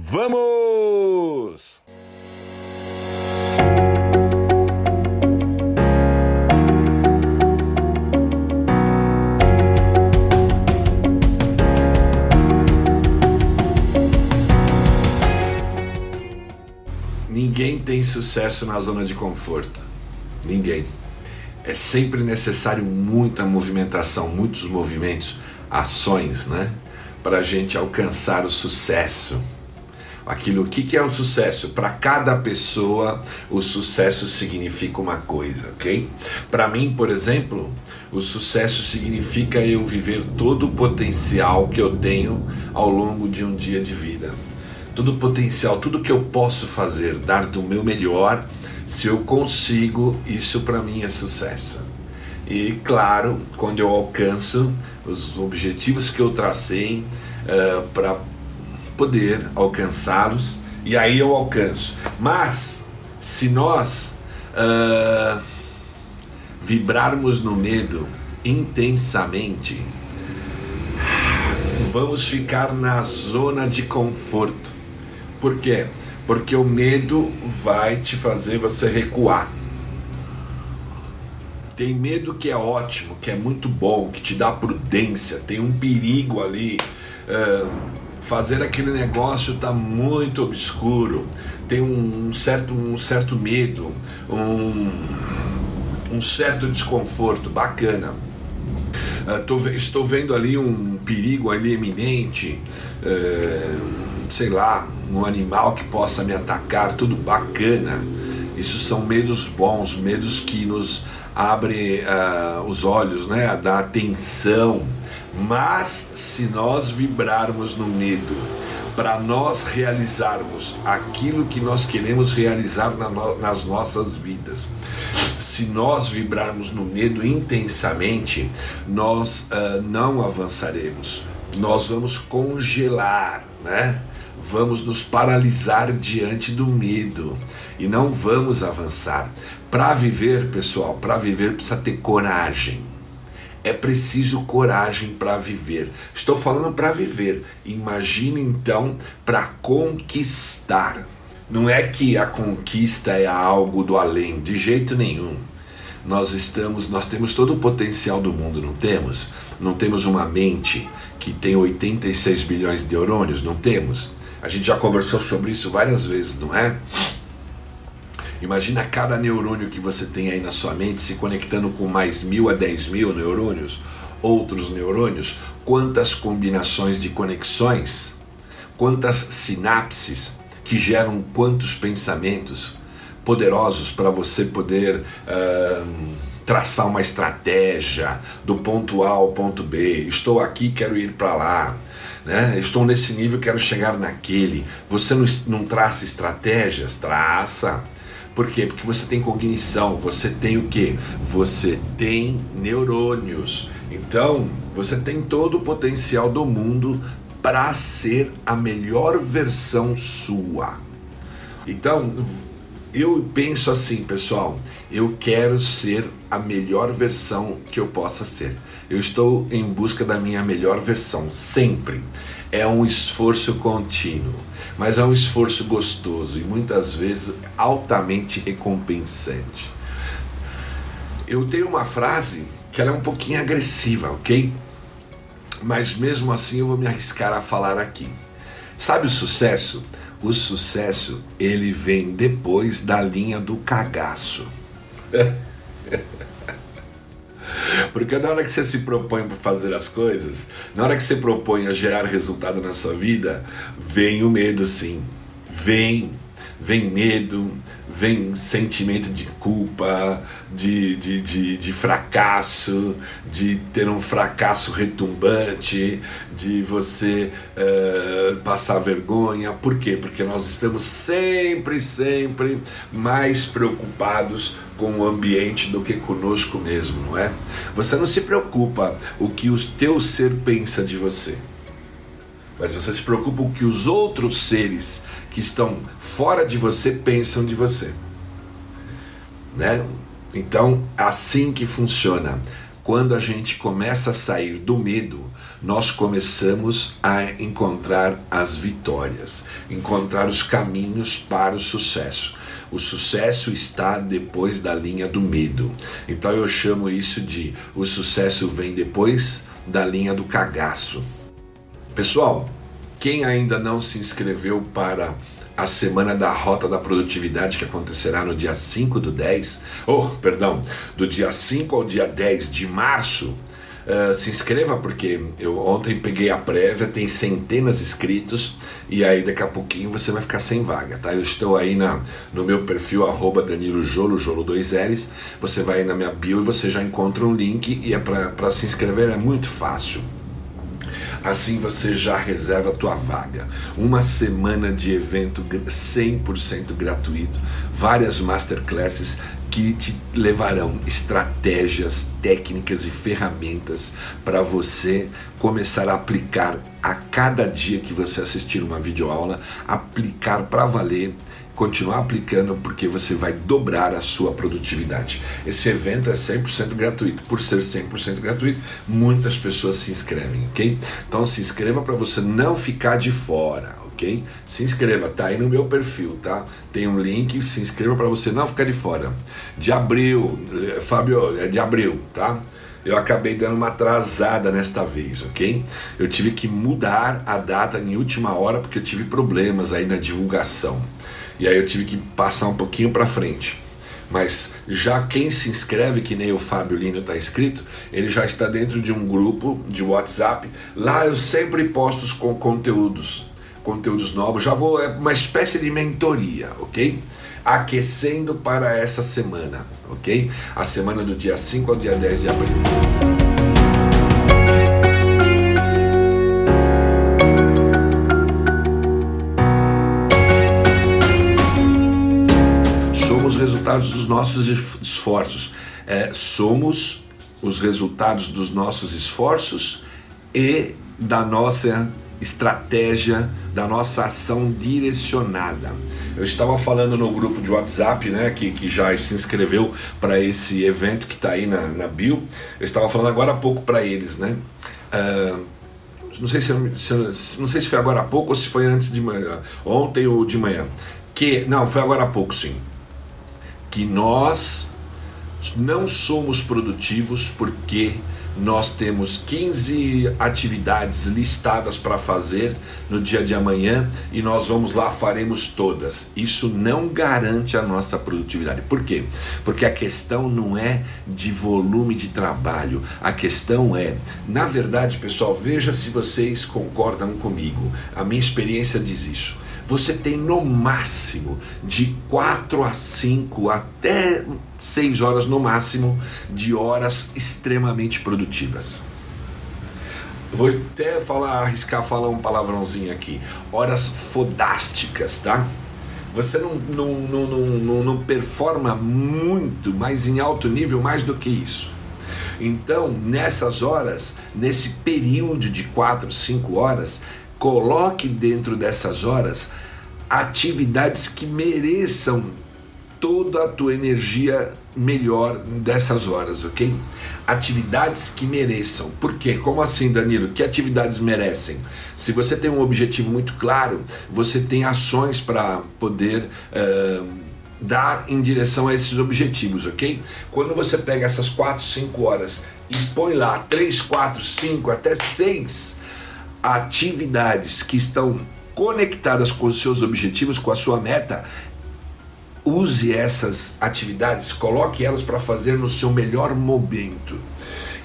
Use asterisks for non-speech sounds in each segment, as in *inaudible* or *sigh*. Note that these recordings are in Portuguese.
Vamos! Ninguém tem sucesso na zona de conforto. Ninguém. É sempre necessário muita movimentação, muitos movimentos, ações, né? Para a gente alcançar o sucesso. Aquilo, que, que é o sucesso? Para cada pessoa, o sucesso significa uma coisa, ok? Para mim, por exemplo, o sucesso significa eu viver todo o potencial que eu tenho ao longo de um dia de vida todo o potencial, tudo que eu posso fazer, dar do meu melhor, se eu consigo, isso para mim é sucesso. E claro, quando eu alcanço os objetivos que eu tracei uh, eh, para poder alcançá-los, e aí eu alcanço. Mas se nós uh, vibrarmos no medo intensamente, vamos ficar na zona de conforto por quê? Porque o medo vai te fazer você recuar. Tem medo que é ótimo, que é muito bom, que te dá prudência, tem um perigo ali. Uh, fazer aquele negócio está muito obscuro, tem um, certo, um certo medo, um, um certo desconforto, bacana. Uh, tô, estou vendo ali um perigo ali eminente, uh, sei lá, um animal que possa me atacar, tudo bacana. Isso são medos bons, medos que nos abrem uh, os olhos, né? Da atenção. Mas se nós vibrarmos no medo, para nós realizarmos aquilo que nós queremos realizar na no, nas nossas vidas. Se nós vibrarmos no medo intensamente, nós uh, não avançaremos, nós vamos congelar, né? vamos nos paralisar diante do medo e não vamos avançar. Para viver, pessoal, para viver precisa ter coragem. É preciso coragem para viver. Estou falando para viver. Imagine então para conquistar. Não é que a conquista é algo do além, de jeito nenhum. Nós estamos, nós temos todo o potencial do mundo, não temos? Não temos uma mente que tem 86 bilhões de neurônios, não temos? A gente já conversou sobre isso várias vezes, não é? Imagina cada neurônio que você tem aí na sua mente se conectando com mais mil a dez mil neurônios, outros neurônios, quantas combinações de conexões, quantas sinapses que geram quantos pensamentos poderosos para você poder traçar uma estratégia do ponto A ao ponto B. Estou aqui, quero ir para lá né? Estou nesse nível, quero chegar naquele. Você não, não traça estratégias? Traça. Por quê? Porque você tem cognição, você tem o que? Você tem neurônios. Então, você tem todo o potencial do mundo para ser a melhor versão sua. Então, eu penso assim, pessoal, eu quero ser a melhor versão que eu possa ser. Eu estou em busca da minha melhor versão, sempre. É um esforço contínuo, mas é um esforço gostoso e muitas vezes altamente recompensante. Eu tenho uma frase que ela é um pouquinho agressiva, ok? Mas mesmo assim eu vou me arriscar a falar aqui. Sabe o sucesso? O sucesso ele vem depois da linha do cagaço. *laughs* Porque na hora que você se propõe para fazer as coisas, na hora que você propõe a gerar resultado na sua vida, vem o medo sim. Vem vem medo, vem sentimento de culpa, de, de, de, de, fracasso, de ter um fracasso retumbante, de você uh, passar vergonha. Por quê? Porque nós estamos sempre, sempre mais preocupados com o ambiente do que conosco mesmo, não é? Você não se preocupa o que o teu ser pensa de você mas você se preocupa com o que os outros seres que estão fora de você pensam de você. Né? Então, assim que funciona. Quando a gente começa a sair do medo, nós começamos a encontrar as vitórias, encontrar os caminhos para o sucesso. O sucesso está depois da linha do medo. Então eu chamo isso de o sucesso vem depois da linha do cagaço. Pessoal, quem ainda não se inscreveu para a semana da Rota da Produtividade que acontecerá no dia 5 do 10, oh, perdão, do dia 5 ao dia 10 de março, Uh, se inscreva porque eu ontem peguei a prévia, tem centenas inscritos e aí daqui a pouquinho você vai ficar sem vaga, tá? Eu estou aí na, no meu perfil arroba Danilo Jolo, Jolo 2 L's, você vai na minha bio e você já encontra um link e é para se inscrever, é muito fácil. Assim você já reserva a tua vaga. Uma semana de evento 100% gratuito, várias masterclasses que te levarão estratégias, técnicas e ferramentas para você começar a aplicar a cada dia que você assistir uma videoaula, aplicar para valer continuar aplicando porque você vai dobrar a sua produtividade. Esse evento é 100% gratuito. Por ser 100% gratuito, muitas pessoas se inscrevem, ok? Então se inscreva para você não ficar de fora, ok? Se inscreva, tá aí no meu perfil, tá? Tem um link, se inscreva para você não ficar de fora. De abril, Fábio, é de abril, tá? eu acabei dando uma atrasada nesta vez, ok? Eu tive que mudar a data em última hora porque eu tive problemas aí na divulgação. E aí eu tive que passar um pouquinho para frente. Mas já quem se inscreve, que nem o Fábio Lino está inscrito, ele já está dentro de um grupo de WhatsApp. Lá eu sempre posto com conteúdos, conteúdos novos. Já vou, é uma espécie de mentoria, ok? Aquecendo para essa semana, ok? A semana do dia 5 ao dia 10 de abril. Resultados dos nossos esforços. É, somos os resultados dos nossos esforços e da nossa estratégia, da nossa ação direcionada. Eu estava falando no grupo de WhatsApp, né, que, que já se inscreveu para esse evento que está aí na, na bio. Eu estava falando agora há pouco para eles, né? Uh, não sei se, se, não sei se foi agora há pouco ou se foi antes de manhã, ontem ou de manhã. Que não, foi agora há pouco, sim que nós não somos produtivos porque nós temos 15 atividades listadas para fazer no dia de amanhã e nós vamos lá, faremos todas. Isso não garante a nossa produtividade. Por quê? Porque a questão não é de volume de trabalho, a questão é, na verdade, pessoal, veja se vocês concordam comigo. A minha experiência diz isso você tem no máximo de 4 a 5 até 6 horas no máximo de horas extremamente produtivas. Vou até falar, arriscar falar um palavrãozinho aqui. Horas fodásticas, tá? Você não, não, não, não, não performa muito, mas em alto nível, mais do que isso. Então, nessas horas, nesse período de 4, 5 horas, Coloque dentro dessas horas atividades que mereçam toda a tua energia melhor dessas horas, ok? Atividades que mereçam. Por quê? Como assim, Danilo? Que atividades merecem? Se você tem um objetivo muito claro, você tem ações para poder. Uh, dar em direção a esses objetivos, ok? Quando você pega essas 4, 5 horas e põe lá 3, 4, 5, até 6 atividades que estão conectadas com os seus objetivos, com a sua meta, use essas atividades, coloque elas para fazer no seu melhor momento.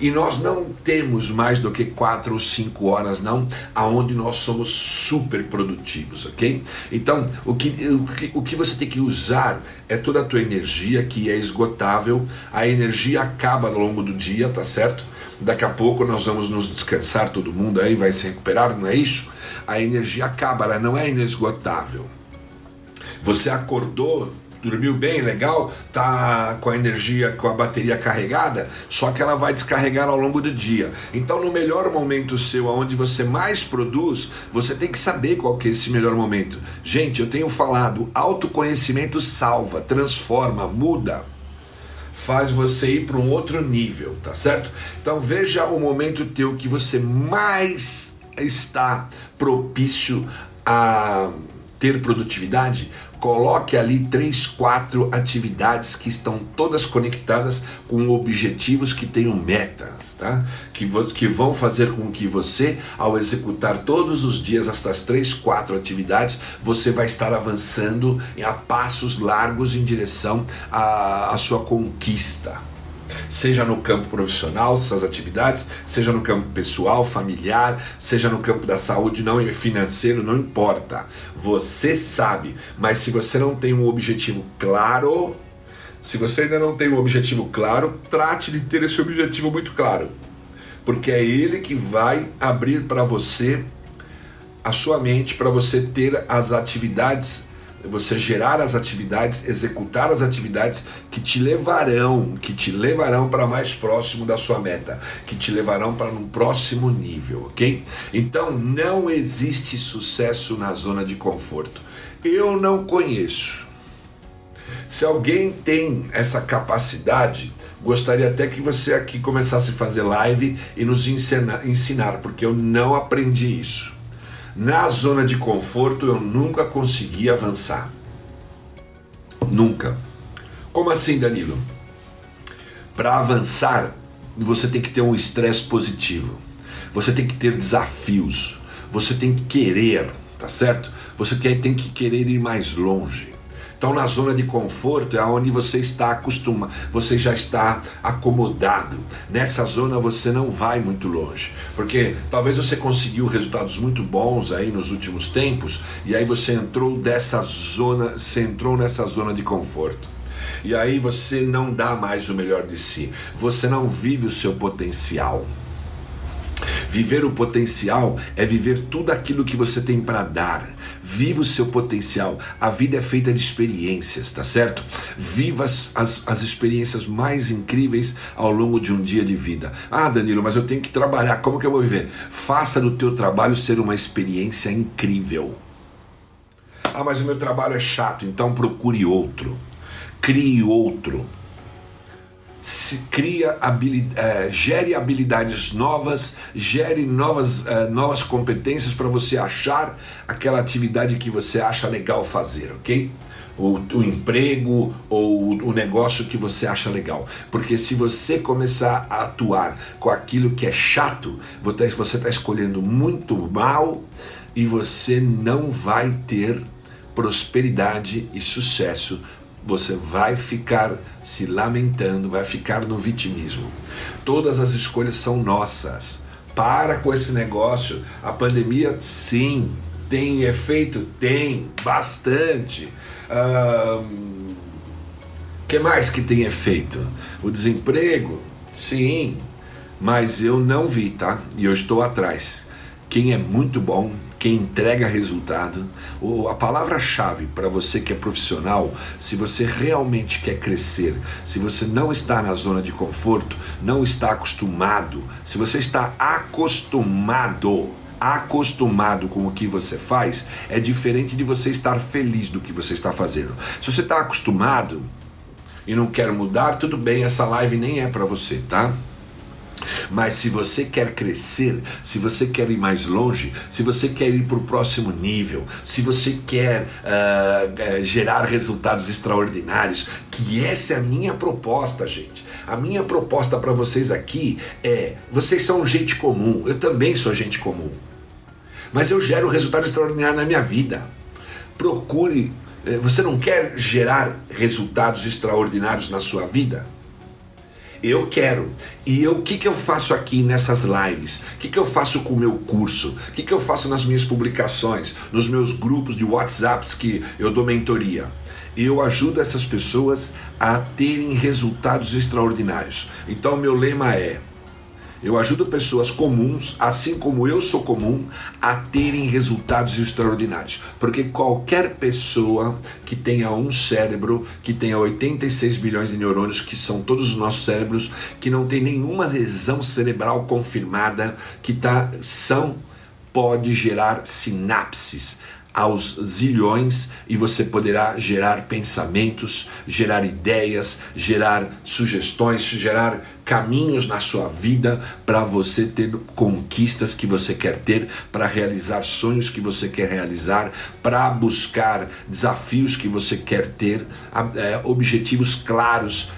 E nós não temos mais do que quatro ou cinco horas, não, aonde nós somos super produtivos, ok? Então, o que, o que, o que você tem que usar é toda a tua energia que é esgotável, a energia acaba ao longo do dia, tá certo? Daqui a pouco nós vamos nos descansar, todo mundo aí vai se recuperar, não é isso? A energia acaba, ela não é inesgotável. Você acordou, dormiu bem, legal, tá com a energia, com a bateria carregada, só que ela vai descarregar ao longo do dia. Então, no melhor momento seu, aonde você mais produz, você tem que saber qual que é esse melhor momento. Gente, eu tenho falado, autoconhecimento salva, transforma, muda. faz você ir para um outro nível, tá certo? Então veja o momento teu que você mais está propício a ter produtividade, coloque ali três, quatro atividades que estão todas conectadas com objetivos que tenham metas, tá? Que, que vão fazer com que você, ao executar todos os dias essas três, quatro atividades, você vai estar avançando a passos largos em direção à, à sua conquista seja no campo profissional, essas atividades, seja no campo pessoal, familiar, seja no campo da saúde, não financeiro, não importa. Você sabe, mas se você não tem um objetivo claro, se você ainda não tem um objetivo claro, trate de ter esse objetivo muito claro, porque é ele que vai abrir para você a sua mente para você ter as atividades você gerar as atividades, executar as atividades que te levarão, que te levarão para mais próximo da sua meta, que te levarão para um próximo nível, ok? Então não existe sucesso na zona de conforto. Eu não conheço. Se alguém tem essa capacidade, gostaria até que você aqui começasse a fazer live e nos ensinar, ensinar porque eu não aprendi isso. Na zona de conforto eu nunca consegui avançar. Nunca. Como assim, Danilo? Para avançar, você tem que ter um estresse positivo. Você tem que ter desafios. Você tem que querer, tá certo? Você tem que querer ir mais longe. Então, na zona de conforto é onde você está acostumado, você já está acomodado. Nessa zona você não vai muito longe, porque talvez você conseguiu resultados muito bons aí nos últimos tempos e aí você entrou dessa zona, você entrou nessa zona de conforto. E aí você não dá mais o melhor de si. Você não vive o seu potencial. Viver o potencial é viver tudo aquilo que você tem para dar. Viva o seu potencial. A vida é feita de experiências, tá certo? Viva as, as, as experiências mais incríveis ao longo de um dia de vida. Ah, Danilo, mas eu tenho que trabalhar. Como que eu vou viver? Faça do teu trabalho ser uma experiência incrível. Ah, mas o meu trabalho é chato, então procure outro. Crie outro se cria habilidade, é, gere habilidades novas, gere novas, é, novas competências para você achar aquela atividade que você acha legal fazer, ok? O, o, emprego ou o negócio que você acha legal. Porque se você começar a atuar com aquilo que é chato, você está escolhendo muito mal e você não vai ter prosperidade e sucesso você vai ficar se lamentando, vai ficar no vitimismo. Todas as escolhas são nossas. Para com esse negócio. A pandemia, sim, tem efeito? Tem, bastante. O que mais que tem efeito? O desemprego? Sim, mas eu não vi, tá? E eu estou atrás. Quem é muito bom quem entrega resultado. A palavra-chave para você que é profissional, se você realmente quer crescer, se você não está na zona de conforto, não está acostumado, se você está acostumado acostumado com o que você faz é diferente de você estar feliz do que você está fazendo. Se você está acostumado e não quer mudar, tudo bem, essa live nem é para você, tá? Mas se você quer crescer, se você quer ir mais longe, se você quer ir para o próximo nível, se você quer uh, uh, gerar resultados extraordinários, que essa é a minha proposta, gente. A minha proposta para vocês aqui é: vocês são gente comum, eu também sou gente comum, mas eu gero resultado extraordinário na minha vida. Procure. Eh, você não quer gerar resultados extraordinários na sua vida? Eu quero. E o que, que eu faço aqui nessas lives? O que, que eu faço com o meu curso? O que, que eu faço nas minhas publicações? Nos meus grupos de WhatsApps que eu dou mentoria? Eu ajudo essas pessoas a terem resultados extraordinários. Então, meu lema é eu ajudo pessoas comuns, assim como eu sou comum, a terem resultados extraordinários. Porque qualquer pessoa que tenha um cérebro, que tenha 86 bilhões de neurônios, que são todos os nossos cérebros, que não tem nenhuma lesão cerebral confirmada, que tá, são, pode gerar sinapses aos zilhões e você poderá gerar pensamentos, gerar ideias, gerar sugestões, gerar caminhos na sua vida para você ter conquistas que você quer ter, para realizar sonhos que você quer realizar, para buscar desafios que você quer ter, é, objetivos claros,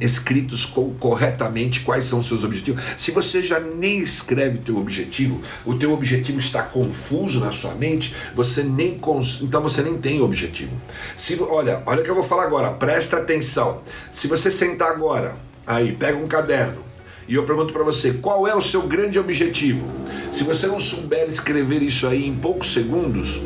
escritos corretamente quais são os seus objetivos. Se você já nem escreve o teu objetivo, o teu objetivo está confuso na sua mente, você nem cons... então você nem tem objetivo. Se olha, olha o que eu vou falar agora, presta atenção. Se você sentar agora Aí, pega um caderno e eu pergunto para você, qual é o seu grande objetivo? Se você não souber escrever isso aí em poucos segundos,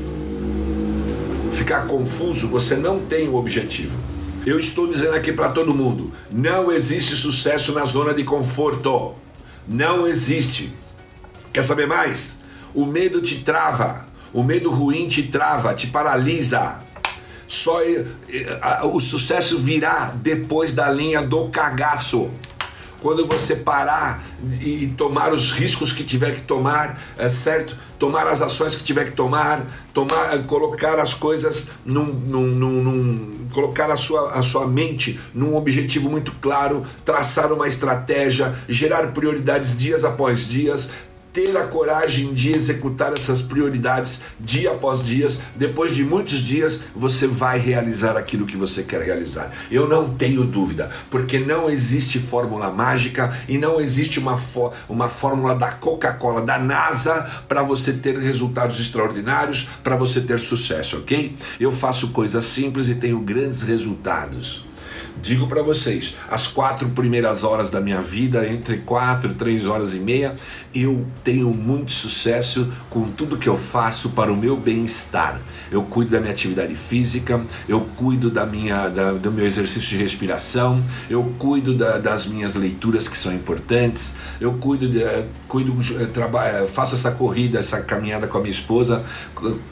ficar confuso, você não tem o objetivo. Eu estou dizendo aqui para todo mundo, não existe sucesso na zona de conforto. Não existe. Quer saber mais? O medo te trava. O medo ruim te trava, te paralisa. Só o sucesso virá depois da linha do cagaço. Quando você parar e tomar os riscos que tiver que tomar, é certo? Tomar as ações que tiver que tomar, tomar, eh, colocar as coisas num, num, num, num, colocar a sua, a sua mente num objetivo muito claro, traçar uma estratégia, gerar prioridades dias após dias, ter a coragem de executar essas prioridades dia após dia, depois de muitos dias você vai realizar aquilo que você quer realizar. Eu não tenho dúvida, porque não existe fórmula mágica e não existe uma, uma fórmula da Coca-Cola, da NASA, para você ter resultados extraordinários, para você ter sucesso, ok? Eu faço coisas simples e tenho grandes resultados. Digo para vocês, as quatro primeiras horas da minha vida, entre quatro e três horas e meia, eu tenho muito sucesso com tudo que eu faço para o meu bem-estar. Eu cuido da minha atividade física, eu cuido da minha, da, do meu exercício de respiração, eu cuido da, das minhas leituras que são importantes, eu cuido, de, cuido eh, trabalho, eh, faço essa corrida, essa caminhada com a minha esposa,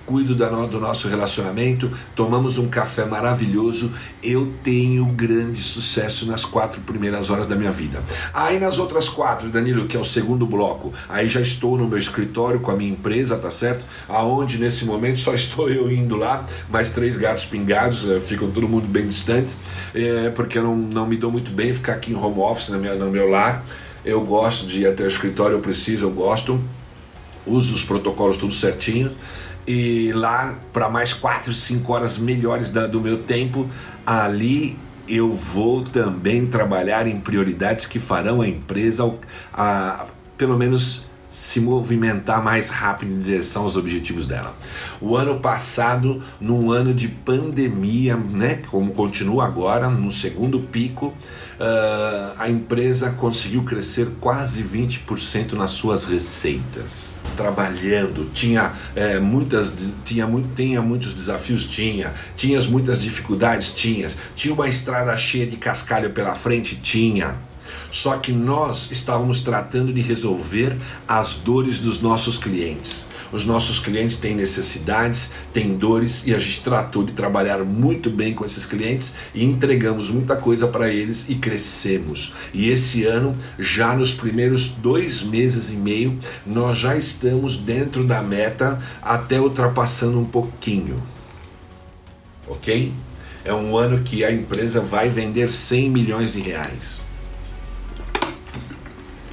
cuido da, do nosso relacionamento, tomamos um café maravilhoso. Eu tenho grande grande sucesso nas quatro primeiras horas da minha vida. Aí nas outras quatro, Danilo, que é o segundo bloco, aí já estou no meu escritório com a minha empresa, tá certo? Aonde nesse momento só *laughs* estou eu indo lá, mais três gatos pingados, eh, ficam todo mundo bem distantes, é, porque eu não, não me dou muito bem ficar aqui em home office no meu, no meu lar. Eu gosto de ir até o escritório, eu preciso, eu gosto. Uso os protocolos tudo certinho e lá para mais 4, 5 horas melhores da, do meu tempo, ali eu vou também trabalhar em prioridades que farão a empresa a, a, pelo menos se movimentar mais rápido em direção aos objetivos dela. O ano passado, num ano de pandemia, né, como continua agora, no segundo pico, uh, a empresa conseguiu crescer quase 20% nas suas receitas. Trabalhando, tinha é, muitas, tinha, tinha muitos desafios, tinha, tinha muitas dificuldades, tinha, tinha uma estrada cheia de cascalho pela frente, tinha só que nós estávamos tratando de resolver as dores dos nossos clientes. Os nossos clientes têm necessidades, têm dores e a gente tratou de trabalhar muito bem com esses clientes e entregamos muita coisa para eles e crescemos. E esse ano, já nos primeiros dois meses e meio, nós já estamos dentro da meta, até ultrapassando um pouquinho. Ok? É um ano que a empresa vai vender 100 milhões de reais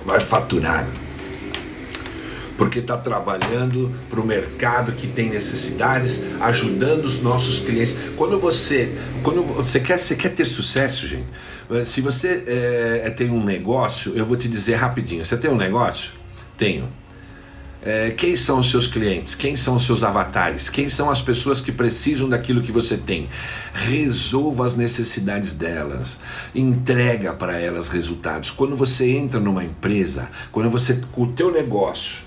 vai faturar. Porque está trabalhando para o mercado que tem necessidades, ajudando os nossos clientes. Quando você, quando você quer, você quer ter sucesso, gente. Se você é, tem um negócio, eu vou te dizer rapidinho. Você tem um negócio? Tenho é, quem são os seus clientes? Quem são os seus avatares? Quem são as pessoas que precisam daquilo que você tem? Resolva as necessidades delas, entrega para elas resultados. Quando você entra numa empresa, quando você o teu negócio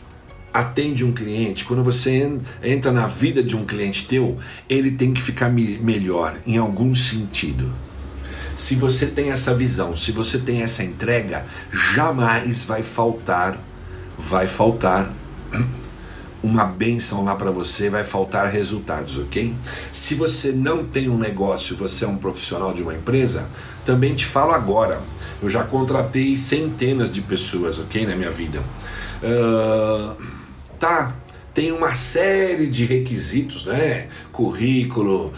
atende um cliente, quando você entra na vida de um cliente teu, ele tem que ficar melhor em algum sentido. Se você tem essa visão, se você tem essa entrega, jamais vai faltar, vai faltar uma benção lá para você, vai faltar resultados, ok? Se você não tem um negócio, você é um profissional de uma empresa, também te falo agora. Eu já contratei centenas de pessoas, ok, na minha vida. Uh, tá, tem uma série de requisitos, né? Currículo,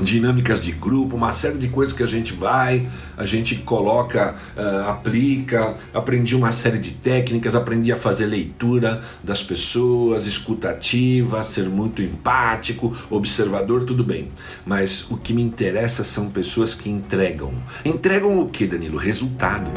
dinâmicas de grupo, uma série de coisas que a gente vai, a gente coloca, uh, aplica, aprendi uma série de técnicas, aprendi a fazer leitura das pessoas, escutativa, ser muito empático, observador, tudo bem. Mas o que me interessa são pessoas que entregam. Entregam o que, Danilo? Resultado.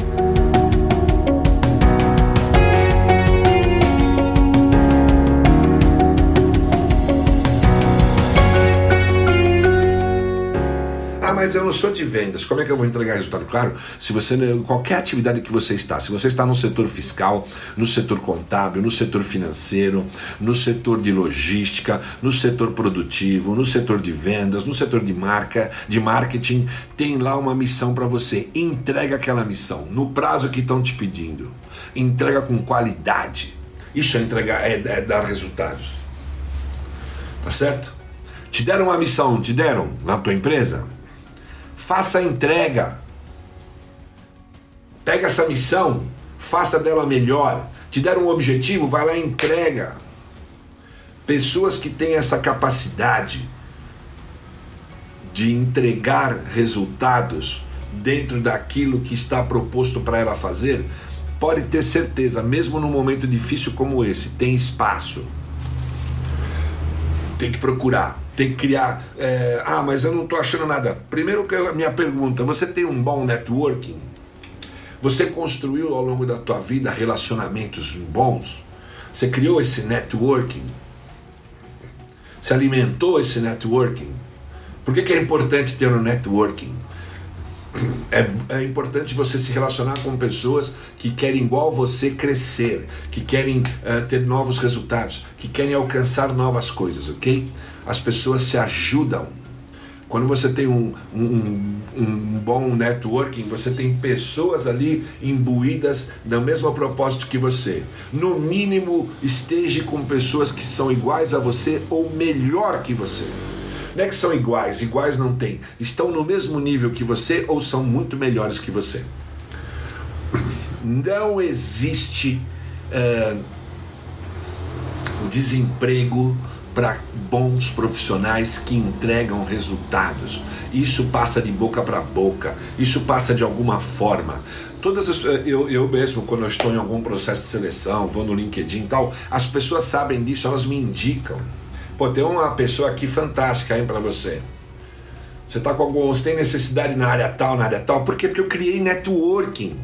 Mas eu não sou de vendas. Como é que eu vou entregar resultado? Claro, se você qualquer atividade que você está, se você está no setor fiscal, no setor contábil, no setor financeiro, no setor de logística, no setor produtivo, no setor de vendas, no setor de marca, de marketing, tem lá uma missão para você. Entrega aquela missão no prazo que estão te pedindo. Entrega com qualidade. Isso é entregar, é, é dar resultados. Tá certo? Te deram uma missão, te deram na tua empresa? Faça a entrega. Pega essa missão, faça dela melhor. Te deram um objetivo, vai lá e entrega. Pessoas que têm essa capacidade de entregar resultados dentro daquilo que está proposto para ela fazer, pode ter certeza, mesmo num momento difícil como esse, tem espaço. Tem que procurar tem que criar. É, ah, mas eu não estou achando nada. Primeiro, que a minha pergunta: você tem um bom networking? Você construiu ao longo da tua vida relacionamentos bons? Você criou esse networking? Você alimentou esse networking? Por que, que é importante ter um networking? É, é, importante você se relacionar com pessoas que querem, igual você, crescer, que querem uh, ter novos resultados, que querem alcançar novas coisas, ok? as pessoas se ajudam. Quando você tem um, um, um bom networking, você tem pessoas ali imbuídas do mesmo propósito que você. No mínimo, esteja com pessoas que são iguais a você ou melhor que você. Não é que são iguais, iguais não tem. Estão no mesmo nível que você ou são muito melhores que você. Não existe uh, desemprego para bons profissionais que entregam resultados. Isso passa de boca para boca, isso passa de alguma forma. Todas as, eh, eu, eu mesmo, quando eu estou em algum processo de seleção, vou no LinkedIn e tal, as pessoas sabem disso, elas me indicam. Pô, tem uma pessoa aqui fantástica aí para você. Você tá com algum, você tem necessidade na área tal, na área tal. Por quê? Porque eu criei networking.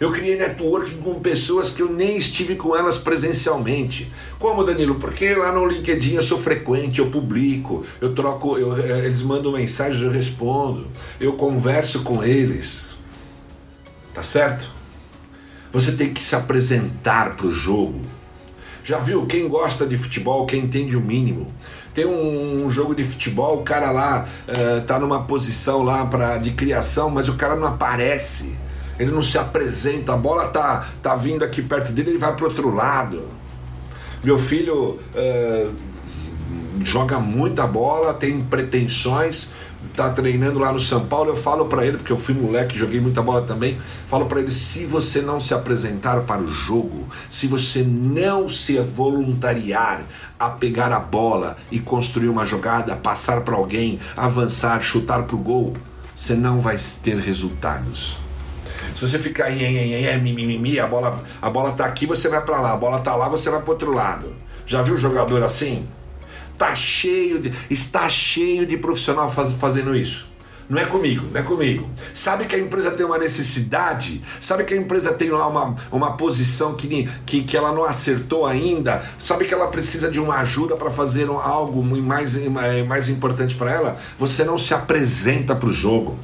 Eu criei networking com pessoas que eu nem estive com elas presencialmente. Como, Danilo? Porque lá no LinkedIn eu sou frequente, eu publico, eu troco, eu, eh, eles mandam mensagem, eu respondo, eu converso com eles. Tá certo? Você tem que se apresentar para o jogo. Já viu? Quem gosta de futebol, quem entende o mínimo. Tem um, um jogo de futebol, o cara lá uh, tá numa posição lá pra, de criação, mas o cara não aparece ele não se apresenta, a bola tá, tá vindo aqui perto dele, ele vai para outro lado. Meu filho uh, joga muita bola, tem pretensões, tá treinando lá no São Paulo. Eu falo para ele, porque eu fui moleque, joguei muita bola também. Falo para ele: se você não se apresentar para o jogo, se você não se voluntariar a pegar a bola e construir uma jogada, passar para alguém, avançar, chutar para o gol, você não vai ter resultados. Se você ficar em, em, em, mimimi, a bola, a bola tá aqui, você vai para lá, a bola tá lá, você vai para outro lado. Já viu jogador assim? Tá cheio de, está cheio de profissional faz, fazendo isso. Não é comigo, não é comigo. Sabe que a empresa tem uma necessidade? Sabe que a empresa tem lá uma, uma posição que, que, que ela não acertou ainda? Sabe que ela precisa de uma ajuda para fazer algo mais, mais importante para ela? Você não se apresenta para o jogo.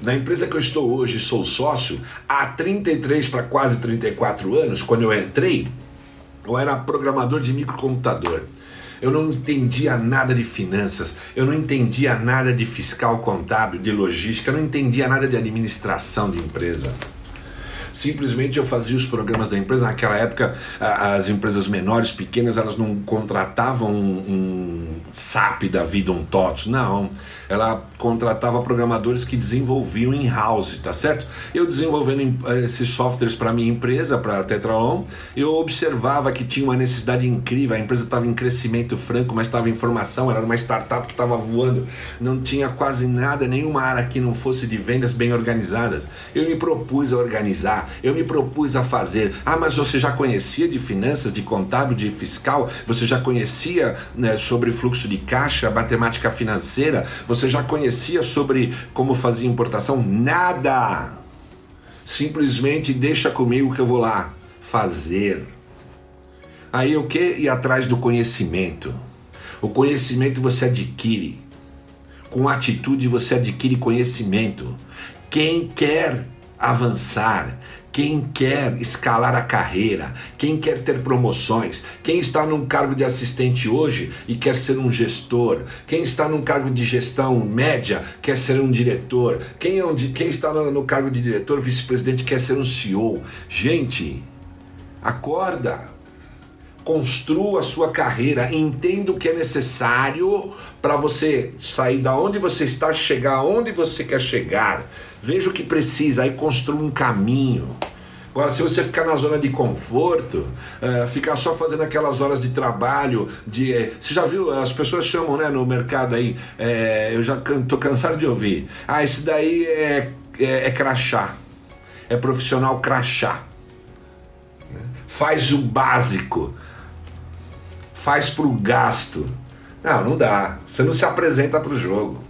Na empresa que eu estou hoje, sou sócio, há 33 para quase 34 anos, quando eu entrei, eu era programador de microcomputador. Eu não entendia nada de finanças, eu não entendia nada de fiscal contábil, de logística, eu não entendia nada de administração de empresa. Simplesmente eu fazia os programas da empresa. Naquela época, as empresas menores, pequenas, elas não contratavam um, SAP da vida, um TOTS. Não ela contratava programadores que desenvolviam in-house, tá certo? Eu desenvolvendo esses softwares para minha empresa, para a Tetralon, eu observava que tinha uma necessidade incrível, a empresa estava em crescimento franco, mas estava em formação, era uma startup que estava voando, não tinha quase nada, nenhuma área que não fosse de vendas bem organizadas. Eu me propus a organizar, eu me propus a fazer. Ah, mas você já conhecia de finanças, de contábil, de fiscal? Você já conhecia né, sobre fluxo de caixa, matemática financeira? Você já conhecia sobre como fazia importação? Nada! Simplesmente deixa comigo que eu vou lá fazer. Aí o que? Ir atrás do conhecimento. O conhecimento você adquire. Com atitude você adquire conhecimento. Quem quer avançar, quem quer escalar a carreira, quem quer ter promoções, quem está num cargo de assistente hoje e quer ser um gestor, quem está num cargo de gestão média quer ser um diretor, quem, é um, quem está no, no cargo de diretor, vice-presidente quer ser um CEO. Gente, acorda! construa a sua carreira, entenda o que é necessário para você sair da onde você está, chegar onde você quer chegar. Veja o que precisa, aí construa um caminho. Agora, se você ficar na zona de conforto, uh, ficar só fazendo aquelas horas de trabalho, de, uh, você já viu, as pessoas chamam né, no mercado aí, uh, eu já estou cansado de ouvir, ah, esse daí é, é, é crachá, é profissional crachá, faz o básico, faz para o gasto. Não, não dá, você não se apresenta para o jogo.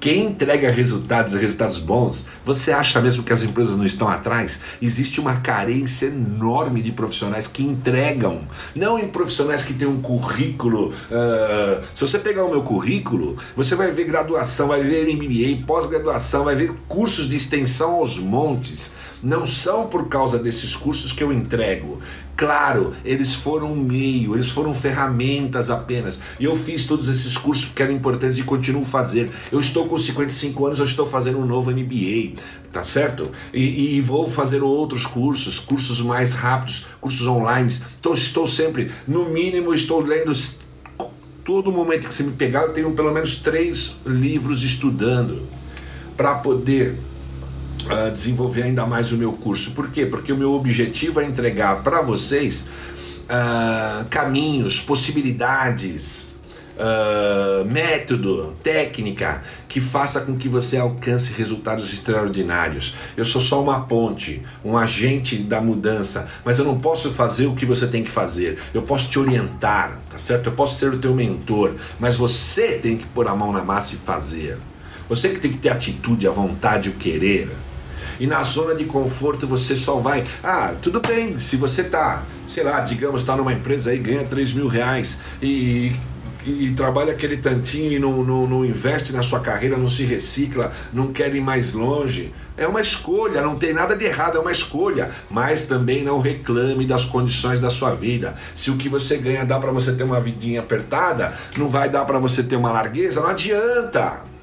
Quem entrega resultados e resultados bons, você acha mesmo que as empresas não estão atrás? Existe uma carência enorme de profissionais que entregam, não em profissionais que têm um currículo. Uh, se você pegar o meu currículo, você vai ver graduação, vai ver MBA, pós-graduação, vai ver cursos de extensão aos montes. Não são por causa desses cursos que eu entrego. Claro, eles foram um meio, eles foram ferramentas apenas. E eu fiz todos esses cursos porque eram importantes e continuo fazer. Eu estou com 55 anos, eu estou fazendo um novo MBA, tá certo? E, e vou fazer outros cursos, cursos mais rápidos, cursos online. Então estou sempre, no mínimo, estou lendo todo momento que você me pegar, eu tenho pelo menos três livros estudando para poder uh, desenvolver ainda mais o meu curso. Por quê? Porque o meu objetivo é entregar para vocês uh, caminhos, possibilidades, uh, método, técnica que faça com que você alcance resultados extraordinários. Eu sou só uma ponte, um agente da mudança, mas eu não posso fazer o que você tem que fazer. Eu posso te orientar, tá certo? Eu posso ser o teu mentor, mas você tem que pôr a mão na massa e fazer. Você que tem que ter atitude, a vontade, o querer. E na zona de conforto você só vai. Ah, tudo bem, se você tá, sei lá, digamos, está numa empresa aí, ganha 3 mil reais e e, trabalha aquele tantinho e não, não, não, investe na sua carreira, não se recicla, não quer ir mais longe. É uma escolha, não tem nada de errado, é uma escolha. Mas também não reclame das condições da sua vida. Se o que você ganha dá para você ter uma vidinha apertada, não vai dar para você ter uma largueza, não adianta.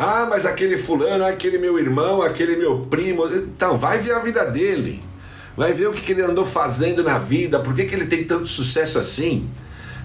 Ah, mas aquele fulano, aquele meu irmão, aquele meu primo. Então, vai ver a vida dele. Vai ver o que, que ele andou fazendo na vida, por que, que ele tem tanto sucesso assim.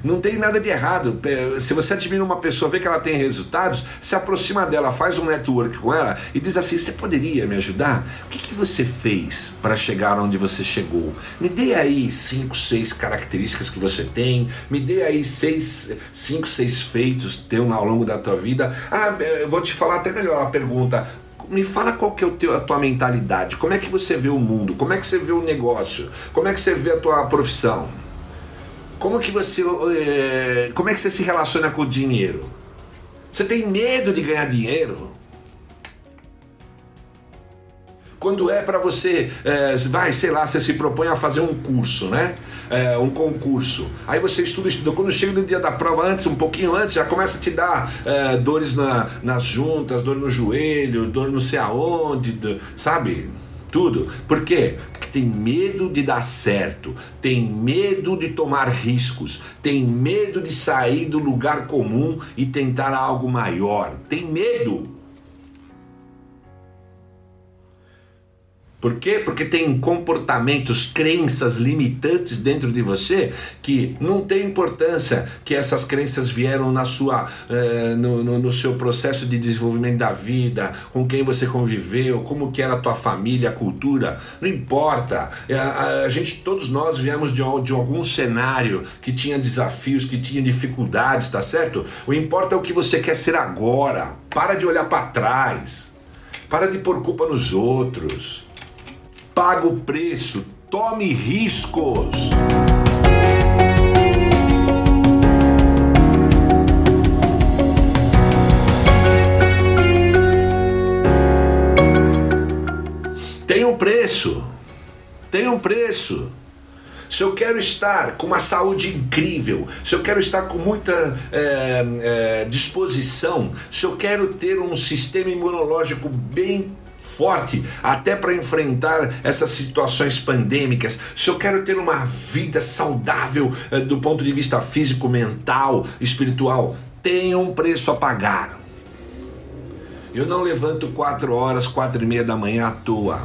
Não tem nada de errado. Se você admira uma pessoa, vê que ela tem resultados, se aproxima dela, faz um network com ela e diz assim: Você poderia me ajudar? O que, que você fez para chegar onde você chegou? Me dê aí cinco, seis características que você tem, me dê aí seis, cinco, seis feitos teu ao longo da tua vida. Ah, eu vou te falar até melhor a pergunta me fala qual que é o teu, a tua mentalidade, como é que você vê o mundo, como é que você vê o negócio, como é que você vê a tua profissão. Como que você. É, como é que você se relaciona com o dinheiro? Você tem medo de ganhar dinheiro? Quando é para você, é, vai, sei lá, você se propõe a fazer um curso, né? É, um concurso. Aí você estuda, estuda. Quando chega no dia da prova, antes, um pouquinho antes, já começa a te dar é, dores na, nas juntas, dor no joelho, dor não sei aonde, sabe? Tudo. Por quê? Porque tem medo de dar certo, tem medo de tomar riscos, tem medo de sair do lugar comum e tentar algo maior. Tem medo. Por quê? Porque tem comportamentos, crenças limitantes dentro de você que não tem importância que essas crenças vieram na sua, eh, no, no, no, seu processo de desenvolvimento da vida, com quem você conviveu, como que era a tua família, a cultura, não importa. A, a, a gente, todos nós viemos de, de algum cenário que tinha desafios, que tinha dificuldades, tá certo? O importa é o que você quer ser agora. Para de olhar para trás. Para de pôr culpa nos outros paga o preço, tome riscos. Tem um preço, tem um preço. Se eu quero estar com uma saúde incrível, se eu quero estar com muita é, é, disposição, se eu quero ter um sistema imunológico bem forte até para enfrentar essas situações pandêmicas, se eu quero ter uma vida saudável eh, do ponto de vista físico, mental, espiritual, tem um preço a pagar. Eu não levanto quatro horas, quatro e meia da manhã à toa.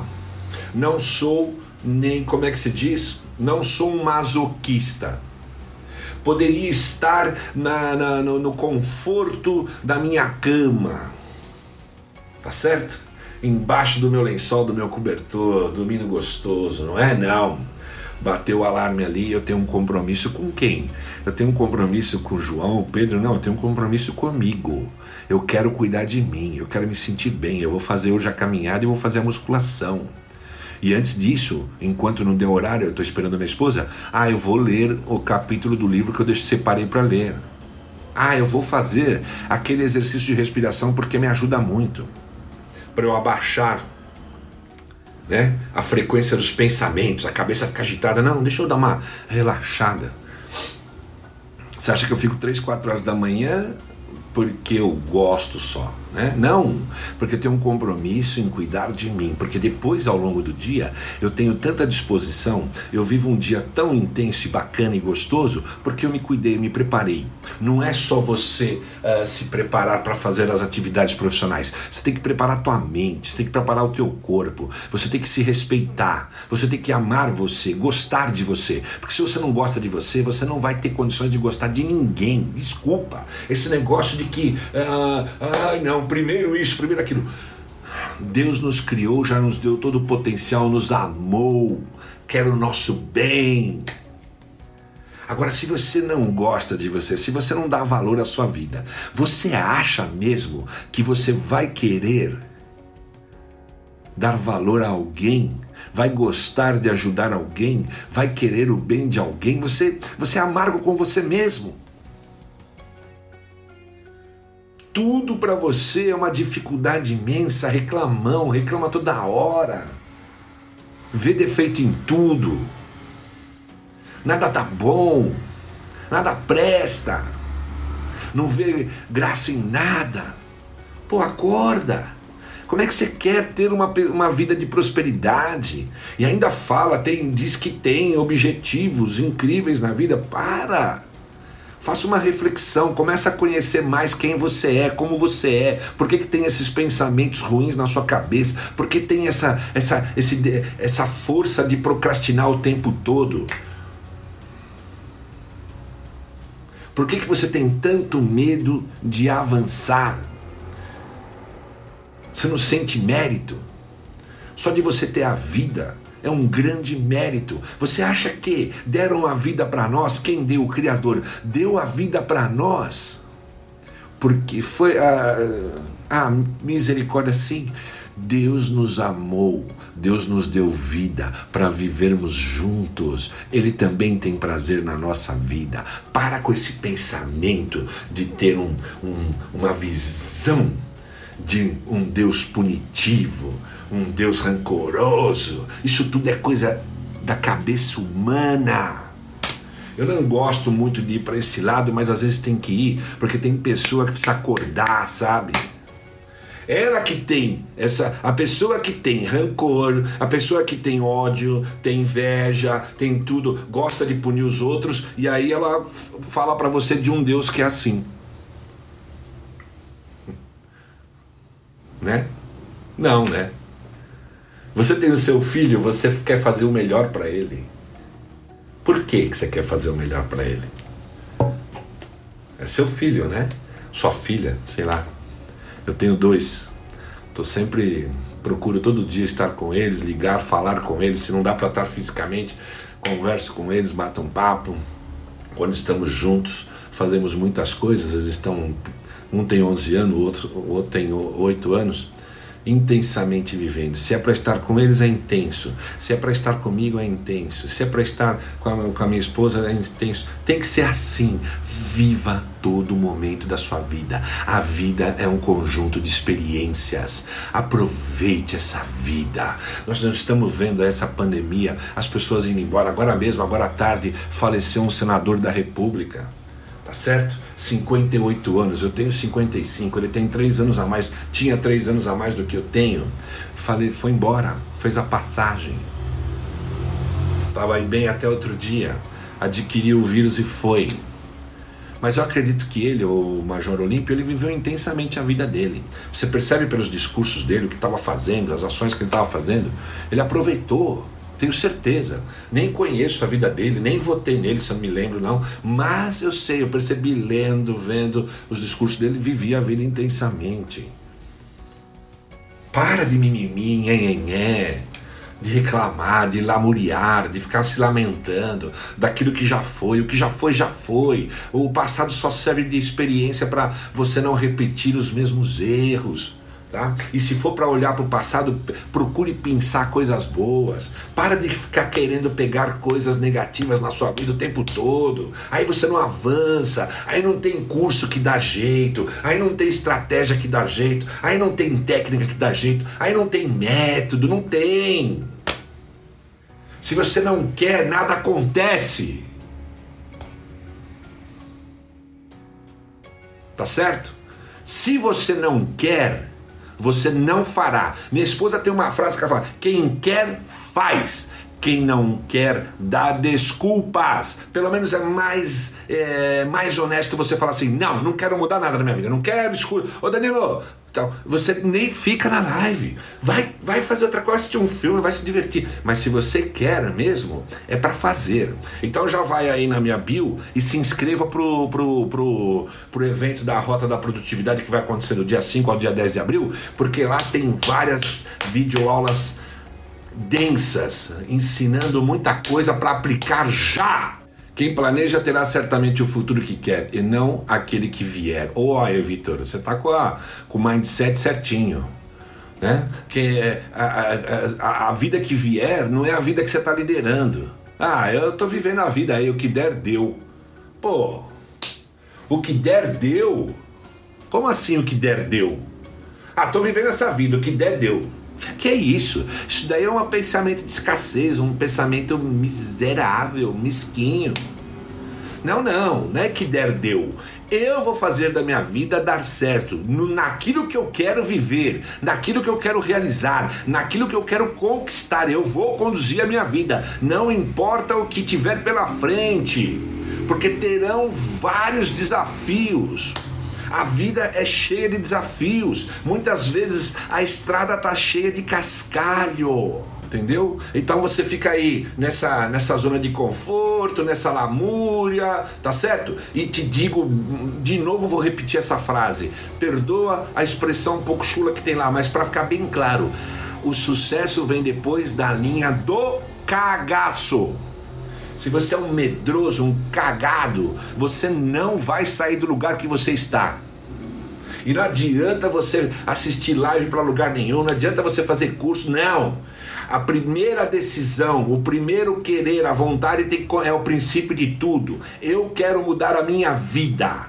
Não sou nem, como é que se diz? Não sou um masoquista. Poderia estar na, na no, no conforto da minha cama. Tá certo? Embaixo do meu lençol, do meu cobertor, dormindo gostoso, não é? Não. Bateu o alarme ali, eu tenho um compromisso com quem? Eu tenho um compromisso com o João, o Pedro? Não, eu tenho um compromisso comigo. Eu quero cuidar de mim, eu quero me sentir bem, eu vou fazer hoje a caminhada e vou fazer a musculação. E antes disso, enquanto não deu horário, eu estou esperando a minha esposa, ah, eu vou ler o capítulo do livro que eu separei para ler. Ah, eu vou fazer aquele exercício de respiração porque me ajuda muito para eu abaixar né, a frequência dos pensamentos, a cabeça fica agitada. Não, deixa eu dar uma relaxada. Você acha que eu fico 3, 4 horas da manhã porque eu gosto só? Né? Não, porque eu tenho um compromisso em cuidar de mim, porque depois ao longo do dia eu tenho tanta disposição, eu vivo um dia tão intenso e bacana e gostoso, porque eu me cuidei, me preparei. Não é só você uh, se preparar para fazer as atividades profissionais, você tem que preparar a tua mente, você tem que preparar o teu corpo, você tem que se respeitar, você tem que amar você, gostar de você, porque se você não gosta de você, você não vai ter condições de gostar de ninguém. Desculpa, esse negócio de que, uh, ai não primeiro isso, primeiro aquilo. Deus nos criou, já nos deu todo o potencial, nos amou, quer o nosso bem. Agora, se você não gosta de você, se você não dá valor à sua vida, você acha mesmo que você vai querer dar valor a alguém? Vai gostar de ajudar alguém? Vai querer o bem de alguém? Você, você é amargo com você mesmo. Tudo para você é uma dificuldade imensa, reclamão, reclama toda hora, vê defeito em tudo, nada tá bom, nada presta, não vê graça em nada. Pô, acorda. Como é que você quer ter uma, uma vida de prosperidade? E ainda fala, tem, diz que tem objetivos incríveis na vida. Para! Faça uma reflexão, comece a conhecer mais quem você é, como você é, por que, que tem esses pensamentos ruins na sua cabeça, por que tem essa, essa, esse, essa força de procrastinar o tempo todo. Por que, que você tem tanto medo de avançar? Você não sente mérito? Só de você ter a vida, é um grande mérito. Você acha que deram a vida para nós? Quem deu? O Criador. Deu a vida para nós. Porque foi a, a misericórdia assim. Deus nos amou, Deus nos deu vida para vivermos juntos. Ele também tem prazer na nossa vida. Para com esse pensamento de ter um, um, uma visão de um Deus punitivo, um Deus rancoroso. Isso tudo é coisa da cabeça humana. Eu não gosto muito de ir para esse lado, mas às vezes tem que ir, porque tem pessoa que precisa acordar, sabe? Ela que tem essa, a pessoa que tem rancor, a pessoa que tem ódio, tem inveja, tem tudo, gosta de punir os outros e aí ela fala para você de um Deus que é assim. Né? Não, né? Você tem o seu filho, você quer fazer o melhor para ele. Por que, que você quer fazer o melhor para ele? É seu filho, né? Sua filha, sei lá. Eu tenho dois. Tô sempre procuro todo dia estar com eles, ligar, falar com eles. Se não dá para estar fisicamente, converso com eles, bato um papo. Quando estamos juntos, fazemos muitas coisas. Eles estão um tem 11 anos, o outro, o outro tem 8 anos intensamente vivendo. Se é para estar com eles, é intenso. Se é para estar comigo, é intenso. Se é para estar com a, com a, minha esposa, é intenso. Tem que ser assim. Viva todo momento da sua vida. A vida é um conjunto de experiências. Aproveite essa vida. Nós estamos vendo essa pandemia, as pessoas indo embora. Agora mesmo, agora à tarde, faleceu um senador da República tá certo? 58 anos, eu tenho 55, ele tem 3 anos a mais, tinha 3 anos a mais do que eu tenho. Falei, foi embora, fez a passagem. Estava aí bem até outro dia, adquiriu o vírus e foi. Mas eu acredito que ele, o Major Olímpio, ele viveu intensamente a vida dele. Você percebe pelos discursos dele, o que estava fazendo, as ações que ele estava fazendo. Ele aproveitou tenho certeza. Nem conheço a vida dele, nem votei nele, se eu não me lembro, não. Mas eu sei, eu percebi lendo, vendo os discursos dele, vivi a vida intensamente. Para de mimimi, nhenhenhé, de reclamar, de lamuriar, de ficar se lamentando daquilo que já foi. O que já foi, já foi. O passado só serve de experiência para você não repetir os mesmos erros. Tá? E se for para olhar para o passado, procure pensar coisas boas. Para de ficar querendo pegar coisas negativas na sua vida o tempo todo. Aí você não avança, aí não tem curso que dá jeito, aí não tem estratégia que dá jeito, aí não tem técnica que dá jeito, aí não tem método, não tem. Se você não quer, nada acontece. Tá certo? Se você não quer, você não fará. Minha esposa tem uma frase que ela fala: quem quer, faz. Quem não quer, dá desculpas. Pelo menos é mais, é, mais honesto você falar assim: não, não quero mudar nada na minha vida, não quero desculpa. Ô Danilo, então, você nem fica na live. Vai, vai fazer outra coisa, assistir um filme, vai se divertir. Mas se você quer mesmo, é para fazer. Então já vai aí na minha bio e se inscreva pro, pro, pro, pro evento da Rota da Produtividade que vai acontecer do dia 5 ao dia 10 de abril, porque lá tem várias videoaulas densas, ensinando muita coisa para aplicar já. Quem planeja terá certamente o futuro que quer e não aquele que vier. Ou aí, Vitor, você está com, a, com o mindset certinho. Né? Que é, a, a, a, vida que vier não é a vida que você está liderando. Ah, eu estou vivendo a vida aí, o que der, deu. Pô, o que der, deu? Como assim o que der, deu? Ah, estou vivendo essa vida, o que der, deu. Que é isso? Isso daí é um pensamento de escassez, um pensamento miserável, mesquinho. Não, não, não é que der deu. Eu vou fazer da minha vida dar certo, no, naquilo que eu quero viver, naquilo que eu quero realizar, naquilo que eu quero conquistar. Eu vou conduzir a minha vida, não importa o que tiver pela frente, porque terão vários desafios. A vida é cheia de desafios. Muitas vezes a estrada está cheia de cascalho entendeu? Então você fica aí nessa, nessa zona de conforto, nessa lamúria, tá certo? E te digo, de novo vou repetir essa frase, perdoa a expressão um pouco chula que tem lá, mas para ficar bem claro, o sucesso vem depois da linha do cagaço. Se você é um medroso, um cagado, você não vai sair do lugar que você está. E não adianta você assistir live para lugar nenhum, não adianta você fazer curso, não. A primeira decisão, o primeiro querer, a vontade tem, é o princípio de tudo. Eu quero mudar a minha vida.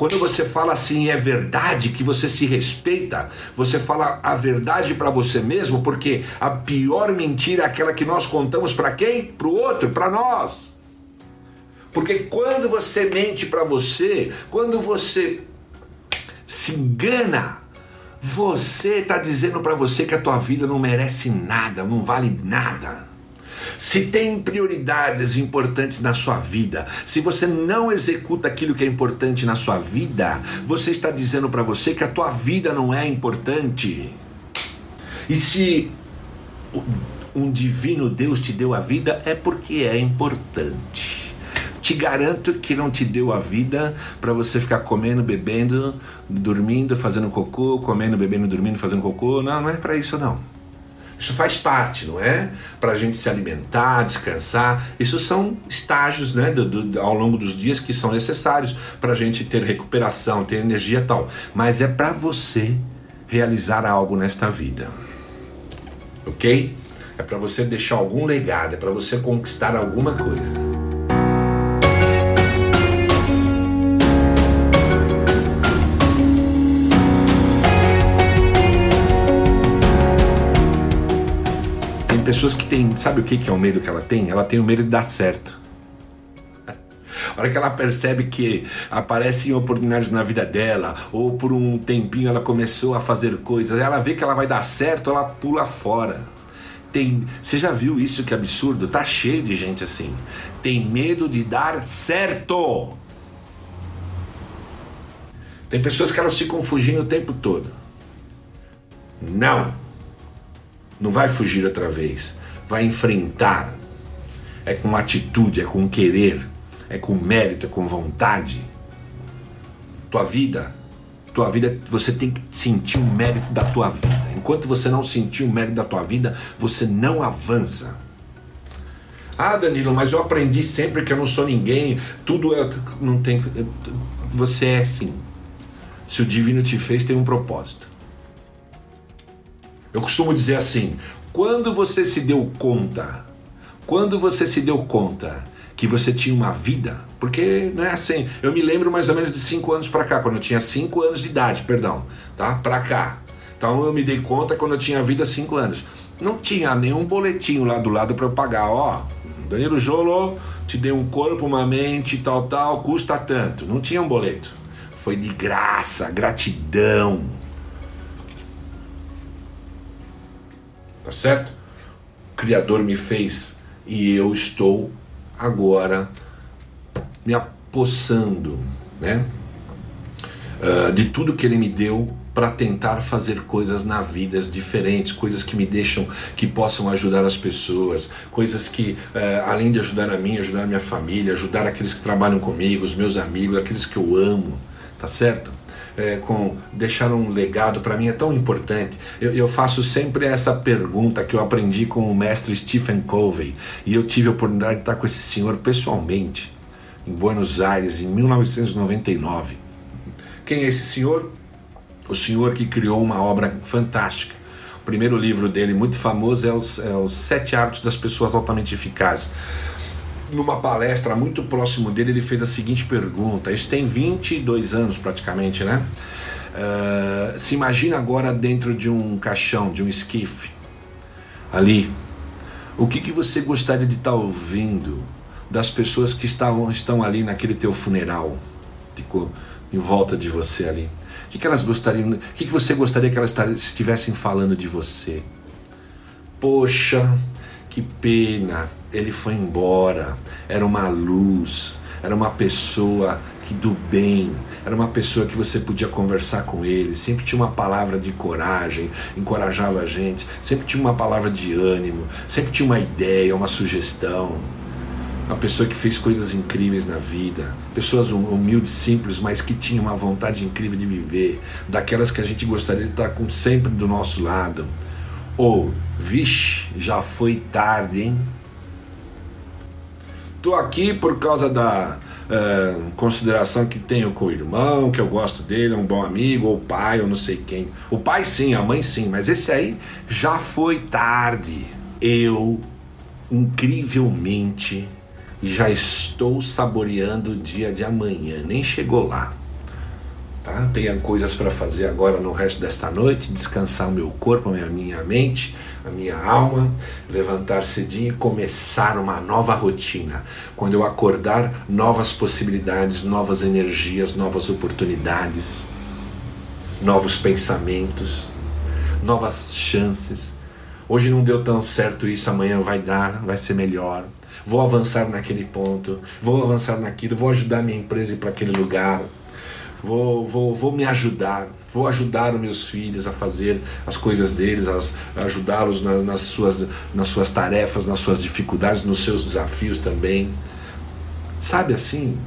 Quando você fala assim, é verdade que você se respeita, você fala a verdade para você mesmo, porque a pior mentira é aquela que nós contamos para quem? Para o outro, para nós. Porque quando você mente para você, quando você se engana, você está dizendo para você que a tua vida não merece nada, não vale nada. Se tem prioridades importantes na sua vida, se você não executa aquilo que é importante na sua vida, você está dizendo para você que a tua vida não é importante. E se um divino Deus te deu a vida é porque é importante. Te garanto que não te deu a vida para você ficar comendo, bebendo, dormindo, fazendo cocô, comendo, bebendo, dormindo, fazendo cocô. Não, não é para isso não. Isso faz parte, não é? Para a gente se alimentar, descansar. Isso são estágios né, do, do, ao longo dos dias que são necessários para a gente ter recuperação, ter energia tal. Mas é para você realizar algo nesta vida. Ok? É para você deixar algum legado, é para você conquistar alguma coisa. Tem pessoas que têm, sabe o que é o medo que ela tem? Ela tem o medo de dar certo. A hora que ela percebe que aparecem oportunidades na vida dela, ou por um tempinho ela começou a fazer coisas, ela vê que ela vai dar certo, ela pula fora. Tem, você já viu isso que absurdo? Tá cheio de gente assim. Tem medo de dar certo. Tem pessoas que elas ficam fugindo o tempo todo. Não. Não vai fugir outra vez. Vai enfrentar. É com atitude, é com querer, é com mérito, é com vontade. Tua vida tua vida, você tem que sentir o mérito da tua vida. Enquanto você não sentir o mérito da tua vida, você não avança. Ah, Danilo, mas eu aprendi sempre que eu não sou ninguém, tudo é, não tem, você é sim. Se o divino te fez, tem um propósito. Eu costumo dizer assim: quando você se deu conta, quando você se deu conta que você tinha uma vida, porque não é assim. Eu me lembro mais ou menos de 5 anos para cá, quando eu tinha 5 anos de idade, perdão, tá? Para cá. Então eu me dei conta quando eu tinha vida 5 anos. Não tinha nenhum boletinho lá do lado para eu pagar, ó. Danilo Jolo te deu um corpo, uma mente, tal, tal, custa tanto. Não tinha um boleto. Foi de graça, gratidão. Tá certo? O Criador me fez e eu estou agora me apossando, né? Uh, de tudo que ele me deu para tentar fazer coisas na vida diferentes, coisas que me deixam, que possam ajudar as pessoas, coisas que, uh, além de ajudar a mim, ajudar a minha família, ajudar aqueles que trabalham comigo, os meus amigos, aqueles que eu amo, tá certo? É, com deixar um legado para mim é tão importante. Eu, eu, faço sempre essa pergunta que eu aprendi com o mestre Stephen Covey e eu tive a oportunidade de estar com esse senhor pessoalmente em Buenos Aires em 1999. Quem é esse senhor? O senhor que criou uma obra fantástica. O primeiro livro dele, muito famoso, é Os, é os Sete Hábitos das Pessoas Altamente Eficazes numa palestra muito próximo dele, ele fez a seguinte pergunta: Isso tem 22 anos praticamente, né? Uh, se imagina agora dentro de um caixão, de um esquife, ali. O que, que você gostaria de estar tá ouvindo das pessoas que estavam, estão ali naquele teu funeral, ficou em volta de você ali? O que, que elas gostariam? O que, que você gostaria que elas estivessem falando de você? Poxa, que pena, ele foi embora. Era uma luz, era uma pessoa que do bem, era uma pessoa que você podia conversar com ele, sempre tinha uma palavra de coragem, encorajava a gente, sempre tinha uma palavra de ânimo, sempre tinha uma ideia, uma sugestão. Uma pessoa que fez coisas incríveis na vida, pessoas hum, humildes, simples, mas que tinham uma vontade incrível de viver, daquelas que a gente gostaria de estar com sempre do nosso lado. Ou, vixe, já foi tarde, hein? Tô aqui por causa da é, consideração que tenho com o irmão, que eu gosto dele, é um bom amigo, ou pai, ou não sei quem. O pai sim, a mãe sim, mas esse aí já foi tarde. Eu, incrivelmente, já estou saboreando o dia de amanhã, nem chegou lá. Tá? Tenha coisas para fazer agora no resto desta noite, descansar o meu corpo, a minha mente, a minha alma, levantar cedinho e começar uma nova rotina. Quando eu acordar, novas possibilidades, novas energias, novas oportunidades, novos pensamentos, novas chances. Hoje não deu tão certo isso, amanhã vai dar, vai ser melhor. Vou avançar naquele ponto, vou avançar naquilo, vou ajudar minha empresa a ir para aquele lugar Vou, vou, vou me ajudar, vou ajudar os meus filhos a fazer as coisas deles, a ajudá-los na, nas, suas, nas suas tarefas, nas suas dificuldades, nos seus desafios também. Sabe assim?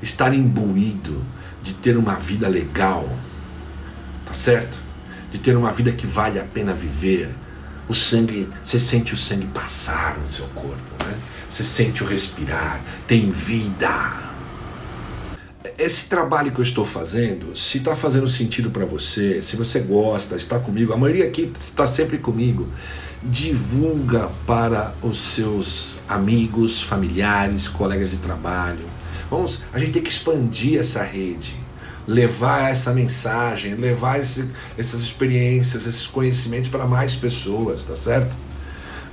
Estar imbuído de ter uma vida legal, tá certo? De ter uma vida que vale a pena viver. O sangue, você sente o sangue passar no seu corpo, né? Você sente o respirar, tem vida esse trabalho que eu estou fazendo, se está fazendo sentido para você, se você gosta, está comigo, a maioria aqui está sempre comigo, divulga para os seus amigos, familiares, colegas de trabalho. Vamos, a gente tem que expandir essa rede, levar essa mensagem, levar esse, essas experiências, esses conhecimentos para mais pessoas, tá certo?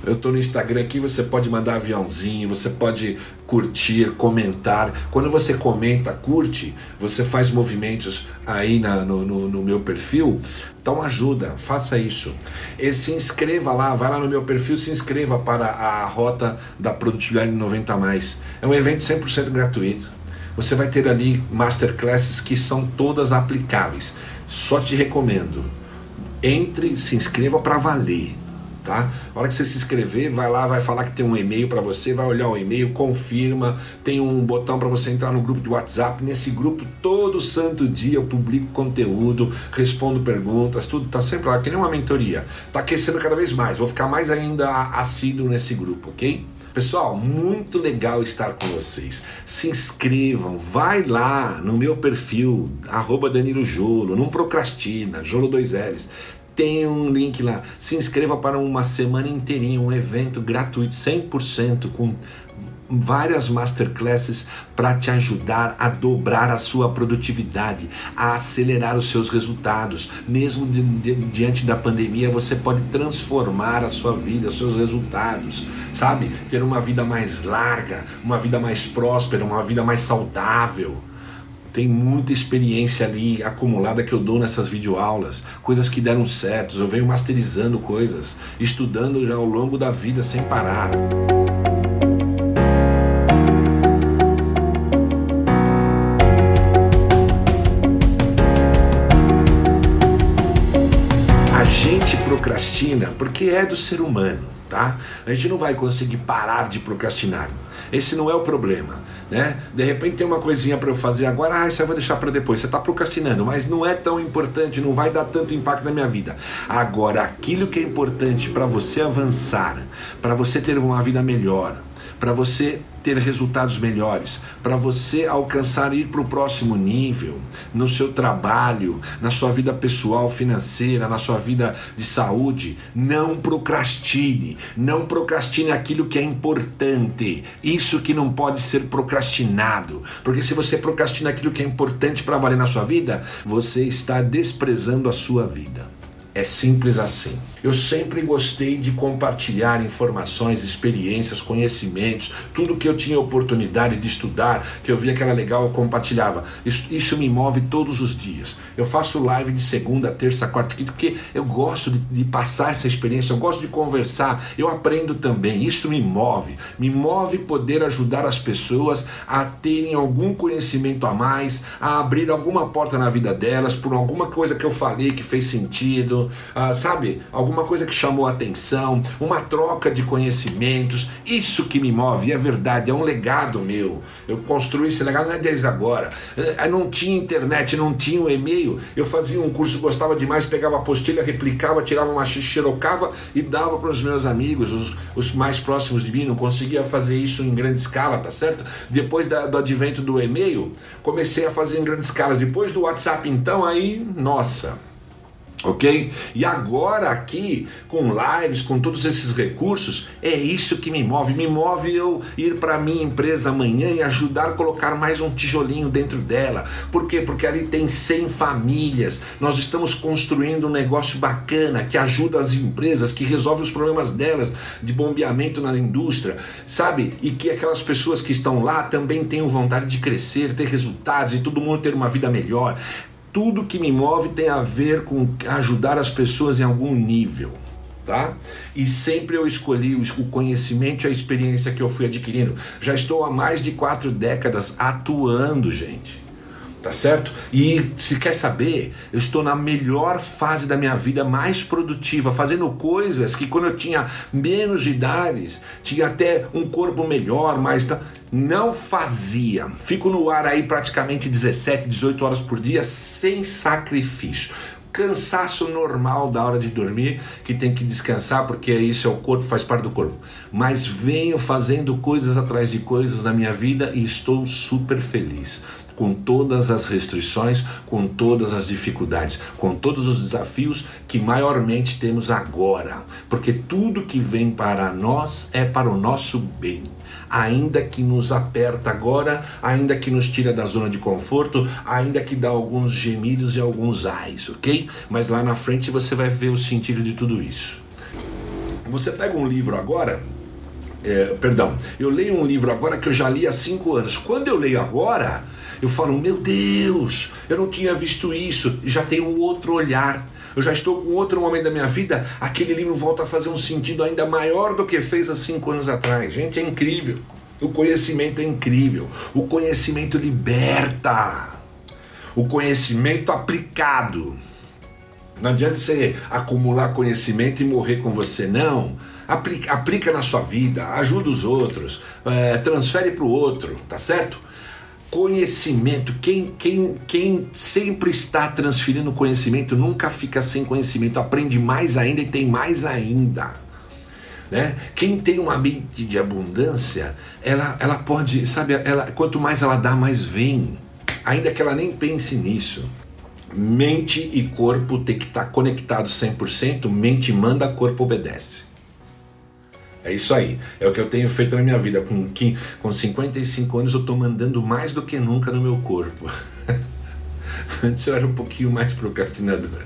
Eu estou no Instagram aqui, você pode mandar aviãozinho, você pode curtir, comentar. Quando você comenta, curte, você faz movimentos aí na, no, no, no, meu perfil. Então ajuda, faça isso. E se inscreva lá, vai lá no meu perfil, se inscreva para a Rota da Produtividade 90 Mais. É um evento 100% gratuito. Você vai ter ali masterclasses que são todas aplicáveis. Só te recomendo. Entre, se inscreva para valer tá? A hora que você se inscrever, vai lá, vai falar que tem um e-mail para você, vai olhar o e-mail, confirma, tem um botão para você entrar no grupo de WhatsApp. Nesse grupo, todo santo dia eu publico conteúdo, respondo perguntas, tudo tá sempre lá, que nem uma mentoria. Tá aquecendo cada vez mais, vou ficar mais ainda assíduo nesse grupo, ok? Pessoal, muito legal estar com vocês. Se inscrevam, vai lá no meu perfil, arroba Danilo Jolo, não procrastina, Jolo 2 L's tem um link lá. Se inscreva para uma semana inteirinha, um evento gratuito, 100% com várias masterclasses para te ajudar a dobrar a sua produtividade, a acelerar os seus resultados. Mesmo de, de, diante da pandemia, você pode transformar a sua vida, os seus resultados, sabe? Ter uma vida mais larga, uma vida mais próspera, uma vida mais saudável tem muita experiência ali acumulada que eu dou nessas videoaulas, coisas que deram certo, eu venho masterizando coisas, estudando já ao longo da vida sem parar. Procrastina porque é do ser humano, tá? A gente não vai conseguir parar de procrastinar. Esse não é o problema, né? De repente tem uma coisinha para eu fazer agora, ah, isso eu vou deixar para depois. Você está procrastinando, mas não é tão importante, não vai dar tanto impacto na minha vida. Agora, aquilo que é importante para você avançar, para você ter uma vida melhor, para você ter resultados melhores, para você alcançar ir para o próximo nível, no seu trabalho, na sua vida pessoal, financeira, na sua vida de saúde, não procrastine, não procrastine aquilo que é importante, isso que não pode ser procrastinado, porque se você procrastina aquilo que é importante para valer na sua vida, você está desprezando a sua vida. É simples assim. Eu sempre gostei de compartilhar informações, experiências, conhecimentos, tudo que eu tinha oportunidade de estudar, que eu via que era legal, eu compartilhava. Isso, isso me move todos os dias. Eu faço live de segunda, terça, quarta, quinta, porque eu gosto de, de passar essa experiência, eu gosto de conversar, eu aprendo também. Isso me move. Me move poder ajudar as pessoas a terem algum conhecimento a mais, a abrir alguma porta na vida delas por alguma coisa que eu falei que fez sentido uh, sabe? Alguma coisa que chamou a atenção, uma troca de conhecimentos. Isso que me move, é verdade, é um legado meu. Eu construí esse legado não é desde agora. Uh, não tinha internet, não tinha um e-mail. Eu fazia um curso, gostava demais, pegava a apostila, replicava, tirava uma xerocava e dava para os meus amigos, os, os mais próximos de mim. Não conseguia fazer isso em grande escala, tá certo? Depois da, do advento do e-mail, comecei a fazer em grande escala. Depois do WhatsApp, então, aí, nossa Ok? E agora aqui, com lives, com todos esses recursos, é isso que me move. Me move eu ir para minha empresa amanhã e ajudar a colocar mais um tijolinho dentro dela. Por quê? Porque ali tem 100 famílias. Nós estamos construindo um negócio bacana que ajuda as empresas, que resolve os problemas delas de bombeamento na indústria, sabe? E que aquelas pessoas que estão lá também tenham vontade de crescer, ter resultados e todo mundo ter uma vida melhor tudo que me move tem a ver com ajudar as pessoas em algum nível. Tá? E sempre eu escolhi o conhecimento e a experiência que eu fui adquirindo. Já estou há mais de quatro décadas atuando, gente. Tá tá certo? E se quer saber, eu estou na melhor fase da minha vida, mais produtiva, fazendo coisas que quando eu tinha menos de idades, tinha até um corpo melhor, mas não fazia. Fico no ar aí praticamente 17, 18 horas por dia sem sacrifício cansaço normal da hora de dormir, que tem que descansar porque isso é o corpo, faz parte do corpo. Mas venho fazendo coisas atrás de coisas na minha vida e estou super feliz com todas as restrições, com todas as dificuldades, com todos os desafios que maiormente temos agora, porque tudo que vem para nós é para o nosso bem. Ainda que nos aperta agora, ainda que nos tira da zona de conforto, ainda que dá alguns gemidos e alguns ais, ok? Mas lá na frente você vai ver o sentido de tudo isso. Você pega um livro agora, é, perdão, eu leio um livro agora que eu já li há cinco anos. Quando eu leio agora, eu falo, meu Deus, eu não tinha visto isso, já tenho um outro olhar. Eu já estou com outro momento da minha vida, aquele livro volta a fazer um sentido ainda maior do que fez há cinco anos atrás. Gente, é incrível. O conhecimento é incrível. O conhecimento liberta. O conhecimento aplicado. Não adianta você acumular conhecimento e morrer com você, não. Aplica, aplica na sua vida, ajuda os outros, é, transfere para o outro, tá certo? Conhecimento, quem, quem, quem sempre está transferindo conhecimento nunca fica sem conhecimento, aprende mais ainda e tem mais ainda. Né? Quem tem uma mente de abundância, ela, ela pode, sabe, ela, quanto mais ela dá, mais vem, ainda que ela nem pense nisso. Mente e corpo tem que estar conectados 100%, mente manda, corpo obedece. É isso aí. É o que eu tenho feito na minha vida. Com, com 55 anos eu estou mandando mais do que nunca no meu corpo. *laughs* Antes eu era um pouquinho mais procrastinador.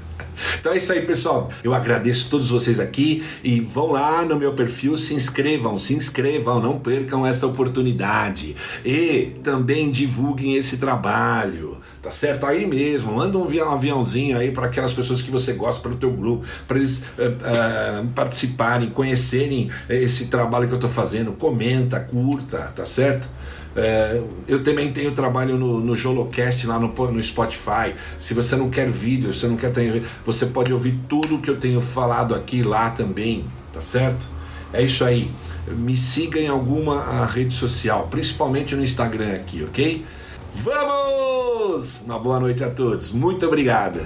Então é isso aí, pessoal. Eu agradeço todos vocês aqui e vão lá no meu perfil, se inscrevam, se inscrevam, não percam essa oportunidade. E também divulguem esse trabalho, tá certo? Aí mesmo, manda um aviãozinho aí para aquelas pessoas que você gosta, para o teu grupo, para eles uh, uh, participarem, conhecerem esse trabalho que eu estou fazendo. Comenta, curta, tá certo? É, eu também tenho trabalho no, no Jolocast lá no, no Spotify. Se você não quer vídeo, você não quer ter, você pode ouvir tudo que eu tenho falado aqui lá também, tá certo? É isso aí. Me siga em alguma rede social, principalmente no Instagram aqui, ok? Vamos! Uma boa noite a todos. Muito obrigada.